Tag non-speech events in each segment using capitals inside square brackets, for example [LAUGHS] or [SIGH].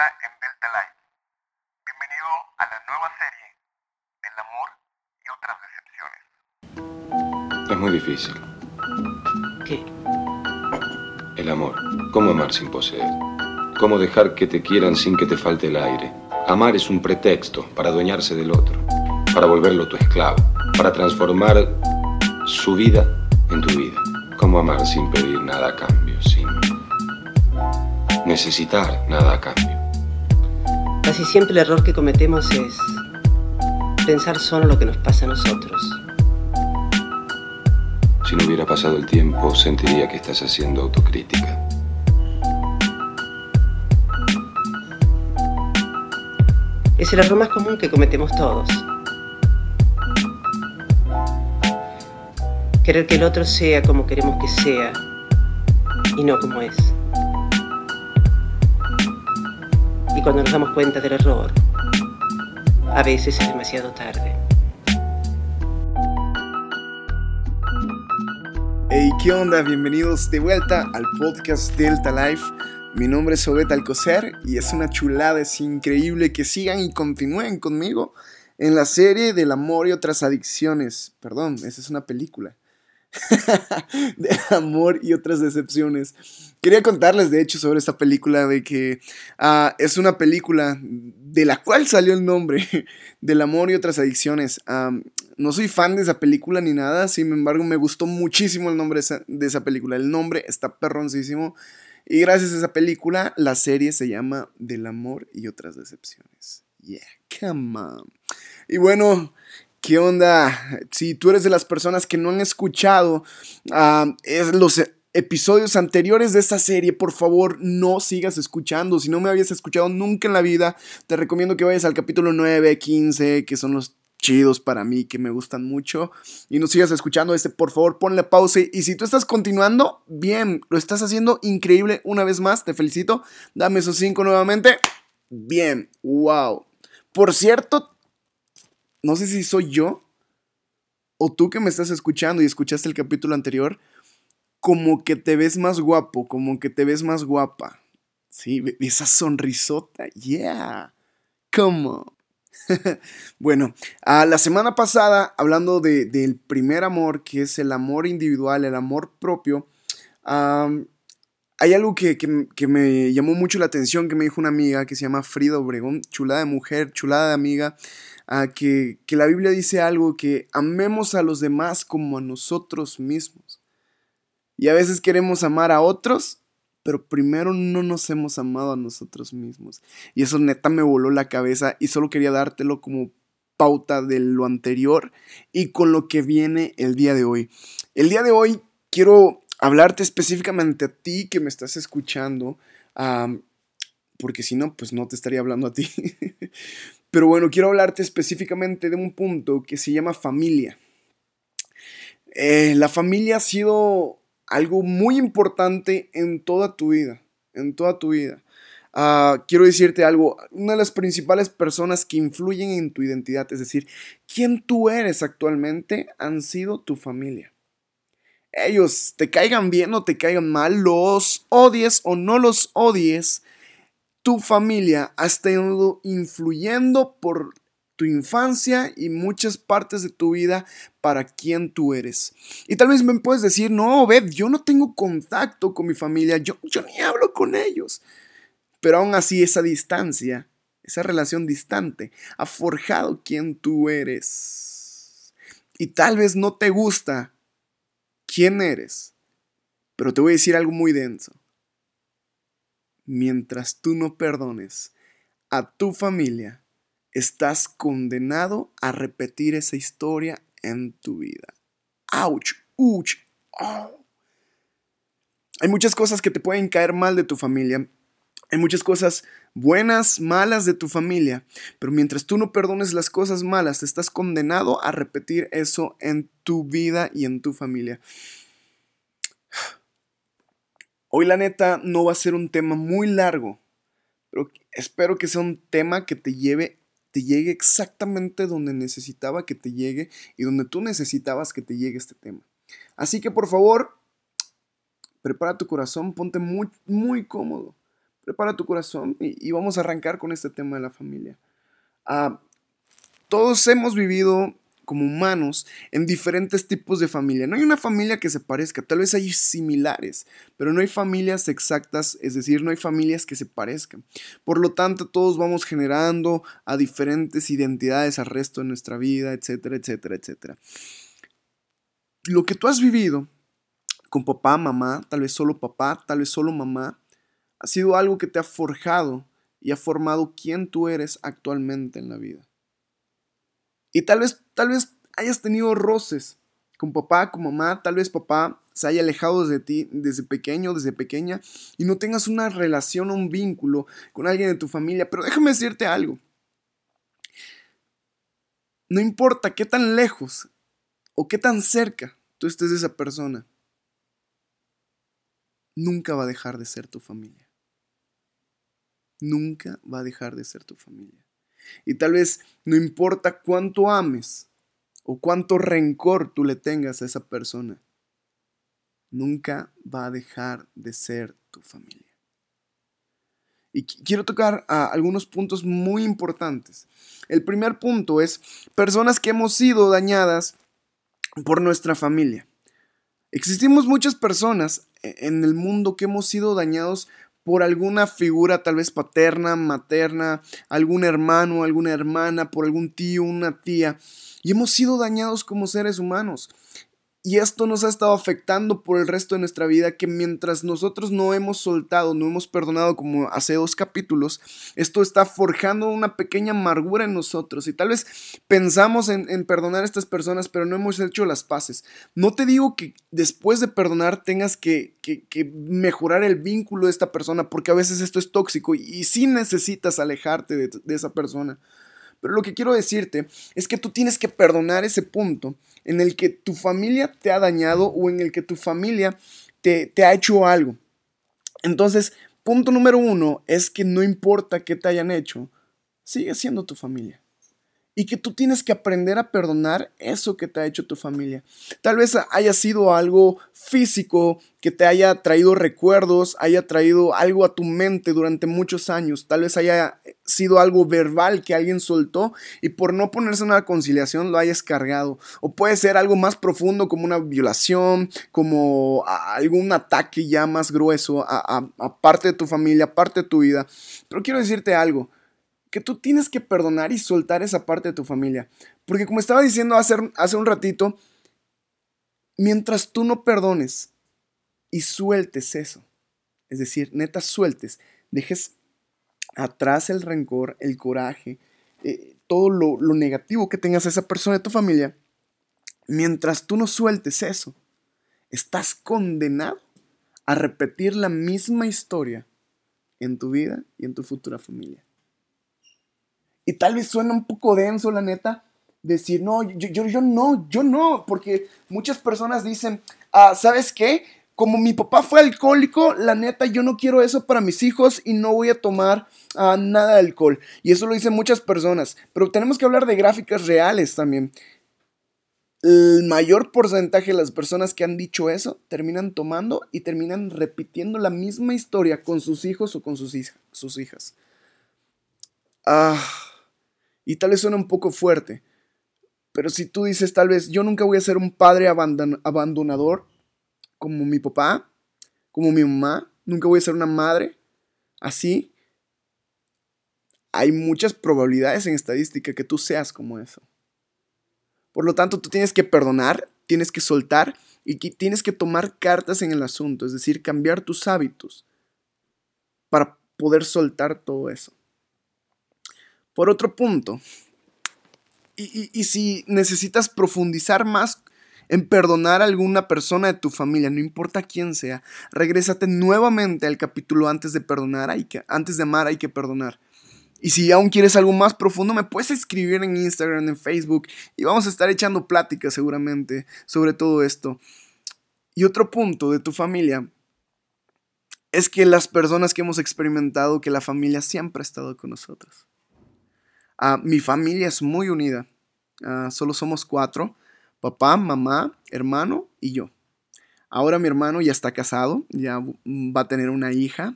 en Delta Life. Bienvenido a la nueva serie del amor y otras decepciones. Es muy difícil. ¿Qué? El amor. ¿Cómo amar sin poseer? ¿Cómo dejar que te quieran sin que te falte el aire? Amar es un pretexto para adueñarse del otro, para volverlo tu esclavo, para transformar su vida en tu vida. ¿Cómo amar sin pedir nada a cambio, sin necesitar nada a cambio? Casi siempre el error que cometemos es pensar solo lo que nos pasa a nosotros. Si no hubiera pasado el tiempo, sentiría que estás haciendo autocrítica. Es el error más común que cometemos todos. Querer que el otro sea como queremos que sea y no como es. Y cuando nos damos cuenta del error, a veces es demasiado tarde. Hey, ¿qué onda? Bienvenidos de vuelta al podcast Delta Life. Mi nombre es Obed Alcocer y es una chulada, es increíble que sigan y continúen conmigo en la serie del amor y otras adicciones. Perdón, esa es una película. [LAUGHS] de amor y otras decepciones. Quería contarles, de hecho, sobre esta película de que ah, es una película de la cual salió el nombre [LAUGHS] del amor y otras adicciones. No soy fan de esa película ni nada, sin embargo, me gustó muchísimo el nombre de esa, de esa película. El nombre está perroncísimo. Y gracias a esa película, la serie se llama Del amor y otras decepciones. Yeah, come on. Y bueno, ¿qué onda? Si tú eres de las personas que no han escuchado es los episodios anteriores de esta serie, por favor, no sigas escuchando. Si no me habías escuchado nunca en la vida, te recomiendo que vayas al capítulo 9, 15, que son los chidos para mí, que me gustan mucho. Y no sigas escuchando este, por favor, ponle pausa. Y si tú estás continuando, bien, lo estás haciendo increíble una vez más, te felicito. Dame esos 5 nuevamente. Bien, wow. Por cierto, no sé si soy yo o tú que me estás escuchando y escuchaste el capítulo anterior, como que te ves más guapo, como que te ves más guapa. Sí, esa sonrisota, yeah. Come on. [LAUGHS] bueno, a la semana pasada, hablando de, del primer amor, que es el amor individual, el amor propio, hay algo que, que, me llamó mucho la atención, que me dijo una amiga que se llama Frida Obregón, chulada de mujer, chulada de amiga, uh, que, que la Biblia dice algo, que amemos a los demás como a nosotros mismos. Y a veces queremos amar a otros pero primero no nos hemos amado a nosotros mismos. Y eso neta me voló la cabeza y solo quería dártelo como pauta de lo anterior y con lo que viene el día de hoy. El día de hoy quiero hablarte específicamente a ti que me estás escuchando, porque si no, pues no te estaría hablando a ti. [LAUGHS] pero bueno, quiero hablarte específicamente de un punto que se llama familia. Eh, la familia ha sido algo muy importante en toda tu vida, en toda tu vida. Uh, quiero decirte algo, una de las principales personas que influyen en tu identidad, es decir, quién tú eres actualmente, han sido tu familia. Ellos, te caigan bien o te caigan mal, los odies o no los odies, tu familia ha estado influyendo por tu infancia y muchas partes de tu vida para quién tú eres. Y tal vez me puedes decir, no, Beth, yo no tengo contacto con mi familia, yo, yo ni hablo con ellos. Pero aún así esa distancia, esa relación distante, ha forjado quién tú eres. Y tal vez no te gusta quién eres, pero te voy a decir algo muy denso. Mientras tú no perdones a tu familia, estás condenado a repetir esa historia en tu vida. ¡Auch! ¡Uch! Oh. Hay muchas cosas que te pueden caer mal de tu familia. Hay muchas cosas buenas, malas de tu familia. Pero mientras tú no perdones las cosas malas, estás condenado a repetir eso en tu vida y en tu familia. Hoy la neta no va a ser un tema muy largo, pero espero que sea un tema que te lleve te llegue exactamente donde necesitaba que te llegue y donde tú necesitabas que te llegue este tema. Así que por favor, prepara tu corazón, ponte muy, muy cómodo. Prepara tu corazón y, vamos a arrancar con este tema de la familia. Ah, todos hemos vivido como humanos en diferentes tipos de familia. No hay una familia que se parezca, tal vez hay similares, pero no hay familias exactas, es decir, no hay familias que se parezcan. Por lo tanto, todos vamos generando a diferentes identidades al resto de nuestra vida, etcétera, etcétera, etcétera. Lo que tú has vivido con papá, mamá, tal vez solo papá, tal vez solo mamá, ha sido algo que te ha forjado y ha formado quién tú eres actualmente en la vida. Y tal vez, tal vez hayas tenido roces con papá, con mamá, tal vez papá se haya alejado de ti desde pequeño, desde pequeña, y no tengas una relación o un vínculo con alguien de tu familia. Pero déjame decirte algo. No importa qué tan lejos o qué tan cerca tú estés de esa persona, nunca va a dejar de ser tu familia. Nunca va a dejar de ser tu familia. Y tal vez no importa cuánto ames o cuánto rencor tú le tengas a esa persona, nunca va a dejar de ser tu familia. Y quiero tocar algunos puntos muy importantes. El primer punto es personas que hemos sido dañadas por nuestra familia. Existimos muchas personas e-, en el mundo que hemos sido dañados por alguna figura tal vez paterna, materna, algún hermano, alguna hermana, por algún tío, una tía. Y hemos sido dañados como seres humanos. Y esto nos ha estado afectando por el resto de nuestra vida, que mientras nosotros no hemos soltado, no hemos perdonado como hace dos capítulos, esto está forjando una pequeña amargura en nosotros. Y tal vez pensamos en, perdonar a estas personas, pero no hemos hecho las paces. No te digo que después de perdonar tengas que, mejorar el vínculo de esta persona, porque a veces esto es tóxico y, y sí necesitas alejarte de esa persona. Pero lo que quiero decirte es que tú tienes que perdonar ese punto en el que tu familia te ha dañado o en el que tu familia te, te ha hecho algo. Entonces, punto número uno es que no importa qué te hayan hecho, sigue siendo tu familia y que tú tienes que aprender a perdonar eso que te ha hecho tu familia. Tal vez haya sido algo físico que te haya traído recuerdos, haya traído algo a tu mente durante muchos años, tal vez haya sido algo verbal que alguien soltó y por no ponerse en una conciliación lo hayas cargado. O puede ser algo más profundo como una violación, como algún ataque ya más grueso a, a parte de tu familia, a parte de tu vida. Pero quiero decirte algo que tú tienes que perdonar y soltar esa parte de tu familia. Porque como estaba diciendo hace, hace un ratito, mientras tú no perdones y sueltes eso, es decir, neta sueltes, dejes atrás el rencor, el coraje, eh, todo lo, lo negativo que tengas a esa persona de tu familia, mientras tú no sueltes eso, estás condenado a repetir la misma historia en tu vida y en tu futura familia. Y tal vez suena un poco denso, la neta, decir, no, yo, yo, no, yo no, porque muchas personas dicen, ah, ¿sabes qué? Como mi papá fue alcohólico, la neta, yo no quiero eso para mis hijos y no voy a tomar ah, nada de alcohol. Y eso lo dicen muchas personas. Pero tenemos que hablar de gráficas reales también. El mayor porcentaje de las personas que han dicho eso terminan tomando y terminan repitiendo la misma historia con sus hijos o con sus, sus hijas. Ah y tal vez suena un poco fuerte, pero si tú dices tal vez yo nunca voy a ser un padre abandonador como mi papá, como mi mamá, nunca voy a ser una madre así, hay muchas probabilidades en estadística que tú seas como eso. Por lo tanto, tú tienes que perdonar, tienes que soltar y tienes que tomar cartas en el asunto, es decir, cambiar tus hábitos para poder soltar todo eso. Por otro punto, y, si necesitas profundizar más en perdonar a alguna persona de tu familia, no importa quién sea, regrésate nuevamente al capítulo antes de perdonar, hay que, antes de amar hay que perdonar. Y si aún quieres algo más profundo, me puedes escribir en Instagram, en Facebook, y vamos a estar echando pláticas seguramente sobre todo esto. Y otro punto de tu familia es que las personas que hemos experimentado que la familia siempre ha estado con nosotros. Ah, mi familia es muy unida. Ah, solo somos cuatro. Papá, mamá, hermano y yo. Ahora mi hermano ya está casado, ya va a tener una hija.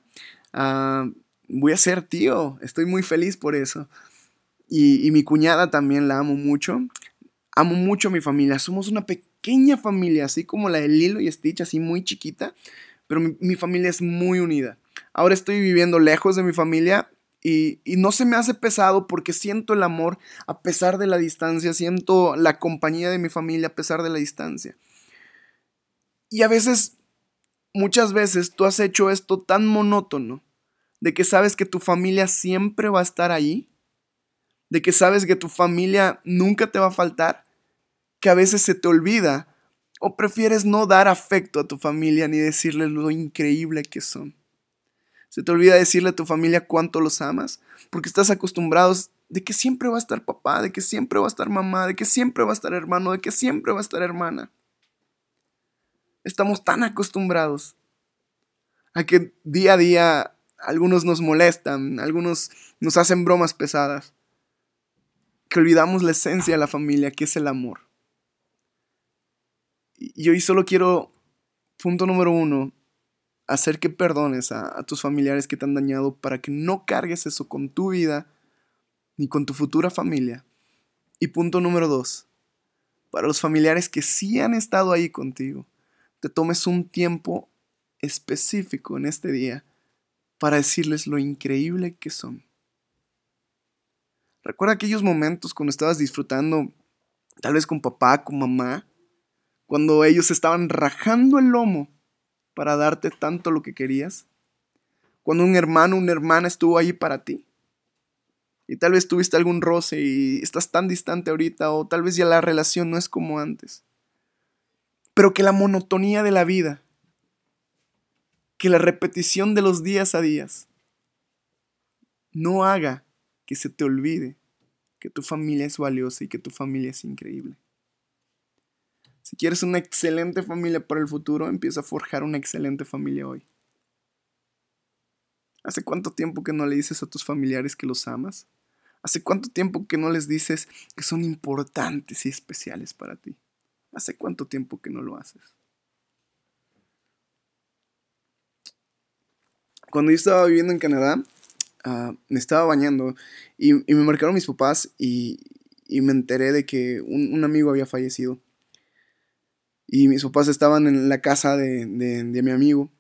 Ah, voy a ser tío. Estoy muy feliz por eso. Y, mi cuñada también la amo mucho. Amo mucho a mi familia. Somos una pequeña familia, así como la de Lilo y Stitch, así muy chiquita. Pero mi familia es muy unida. Ahora estoy viviendo lejos de mi familia y, no se me hace pesado porque siento el amor a pesar de la distancia, siento la compañía de mi familia a pesar de la distancia. Y a veces, muchas veces, tú has hecho esto tan monótono, de que sabes que tu familia siempre va a estar ahí, de que sabes que tu familia nunca te va a faltar, que a veces se te olvida o prefieres no dar afecto a tu familia ni decirles lo increíble que son. Se te olvida decirle a tu familia cuánto los amas, porque estás acostumbrados de que siempre va a estar papá, de que siempre va a estar mamá, de que siempre va a estar hermano, de que siempre va a estar hermana. Estamos tan acostumbrados a que día a día algunos nos molestan, algunos nos hacen bromas pesadas, que olvidamos la esencia de la familia, que es el amor. Y hoy solo quiero, punto número uno, hacer que perdones a, tus familiares que te han dañado para que no cargues eso con tu vida ni con tu futura familia. Y punto número dos, para los familiares que sí han estado ahí contigo, te tomes un tiempo específico en este día para decirles lo increíble que son. Recuerda aquellos momentos cuando estabas disfrutando, tal vez con papá, con mamá, cuando ellos estaban rajando el lomo para darte tanto lo que querías. Cuando un hermano, una hermana estuvo ahí para ti. Y tal vez tuviste algún roce y estás tan distante ahorita o tal vez ya la relación no es como antes pero que la monotonía de la vida, que la repetición de los días a días, no haga que se te olvide que tu familia es valiosa y que tu familia es increíble. Si quieres una excelente familia para el futuro, empieza a forjar una excelente familia hoy. ¿Hace cuánto tiempo que no le dices a tus familiares que los amas? ¿Hace cuánto tiempo que no les dices que son importantes y especiales para ti? ¿Hace cuánto tiempo que no lo haces? Cuando yo estaba viviendo en Canadá, uh, me estaba bañando y, me marcaron mis papás y, me enteré de que un, amigo había fallecido. Y mis papás estaban en la casa de, de, mi amigo.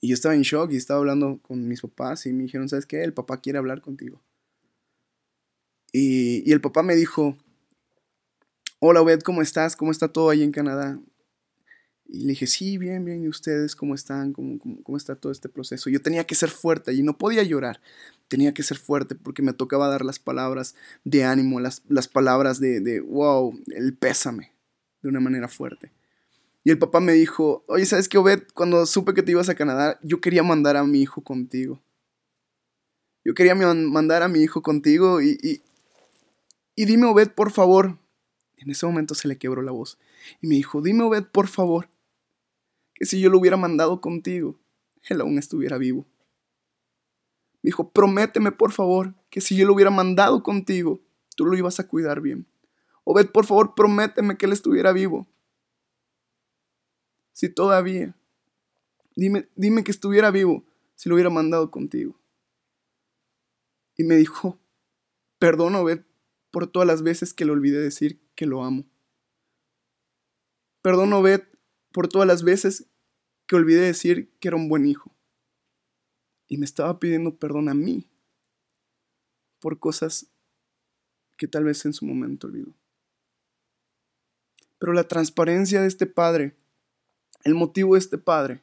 Y yo estaba en shock y estaba hablando con mis papás y me dijeron, ¿sabes qué? El papá quiere hablar contigo. Y, y el papá me dijo, hola Obed, ¿cómo estás? ¿Cómo está todo ahí en Canadá? Y le dije, sí, bien, bien, ¿y ustedes cómo están? ¿Cómo, cómo, cómo está todo este proceso? Yo tenía que ser fuerte y no podía llorar, tenía que ser fuerte porque me tocaba dar las palabras de ánimo, las, las palabras de, de, wow, el pésame, de una manera fuerte. Y el papá me dijo, oye, ¿sabes qué, Obed? Cuando supe que te ibas a Canadá, yo quería mandar a mi hijo contigo. Yo quería mandar a mi hijo contigo y, y, y dime, Obed, por favor, en ese momento se le quebró la voz y me dijo, dime Obed, por favor, que si yo lo hubiera mandado contigo, él aún estuviera vivo. Me dijo, prométeme por favor que si yo lo hubiera mandado contigo, tú lo ibas a cuidar bien. Obed, por favor, prométeme que él estuviera vivo. Si todavía, dime, dime que estuviera vivo si lo hubiera mandado contigo. Y me dijo, perdón, Obed, por todas las veces que le olvidé decir que lo amo. Perdón, Obed, por todas las veces que olvidé decir que era un buen hijo. Y me estaba pidiendo perdón a mí por cosas que tal vez en su momento olvidó. Pero la transparencia de este padre, el motivo de este padre,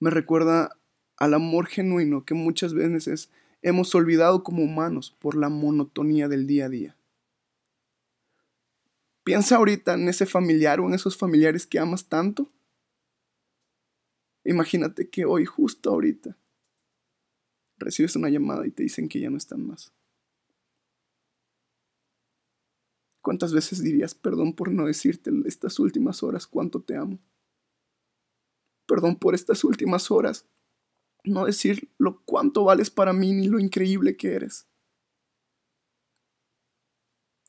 me recuerda al amor genuino que muchas veces hemos olvidado como humanos por la monotonía del día a día. Piensa ahorita en ese familiar o en esos familiares que amas tanto. Imagínate que hoy, justo ahorita, recibes una llamada y te dicen que ya no están más. ¿Cuántas veces dirías perdón por no decirte estas últimas horas cuánto te amo? Perdón por estas últimas horas no decir lo cuánto vales para mí ni lo increíble que eres.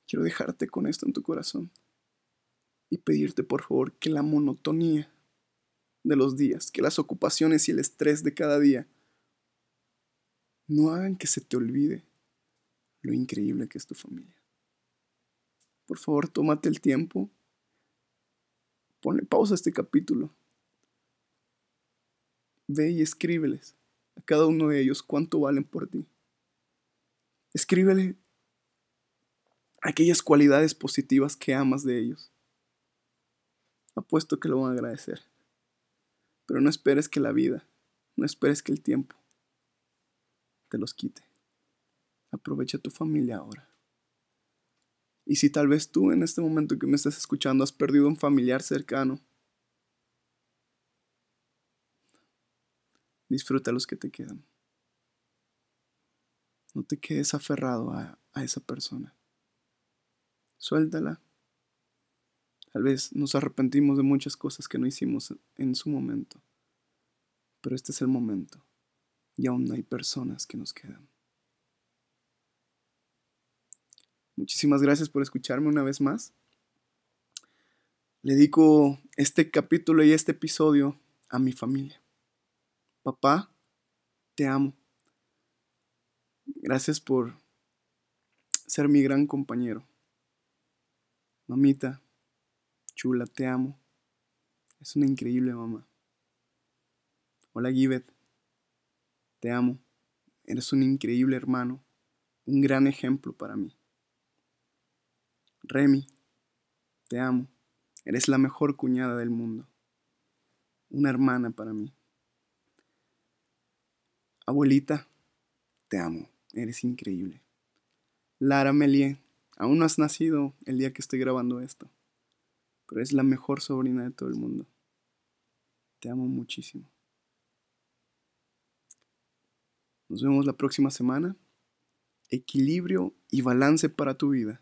Quiero dejarte con esto en tu corazón y pedirte por favor que la monotonía de los días, que las ocupaciones y el estrés de cada día no hagan que se te olvide lo increíble que es tu familia. Por favor, tómate el tiempo. Ponle pausa a este capítulo. Ve y escríbeles a cada uno de ellos cuánto valen por ti. Escríbele aquellas cualidades positivas que amas de ellos. Apuesto que lo van a agradecer. Pero no esperes que la vida, no esperes que el tiempo te los quite. Aprovecha tu familia ahora. Y si tal vez tú en este momento que me estás escuchando has perdido un familiar cercano, disfruta los que te quedan. No te quedes aferrado a, a esa persona. Suéltala. Tal vez nos arrepentimos de muchas cosas que no hicimos en su momento. Pero este es el momento. Y aún hay personas que nos quedan. Muchísimas gracias por escucharme una vez más. Le dedico este capítulo y este episodio a mi familia. Papá, te amo. Gracias por ser mi gran compañero. Mamita, chula, te amo. Es una increíble mamá. Hola Givet, te amo. Eres un increíble hermano, un gran ejemplo para mí. Remy, te amo. Eres la mejor cuñada del mundo. Una hermana para mí. Abuelita, te amo. Eres increíble. Lara Melie, aún no has nacido el día que estoy grabando esto, pero es la mejor sobrina de todo el mundo. Te amo muchísimo. Nos vemos la próxima semana. Equilibrio y balance para tu vida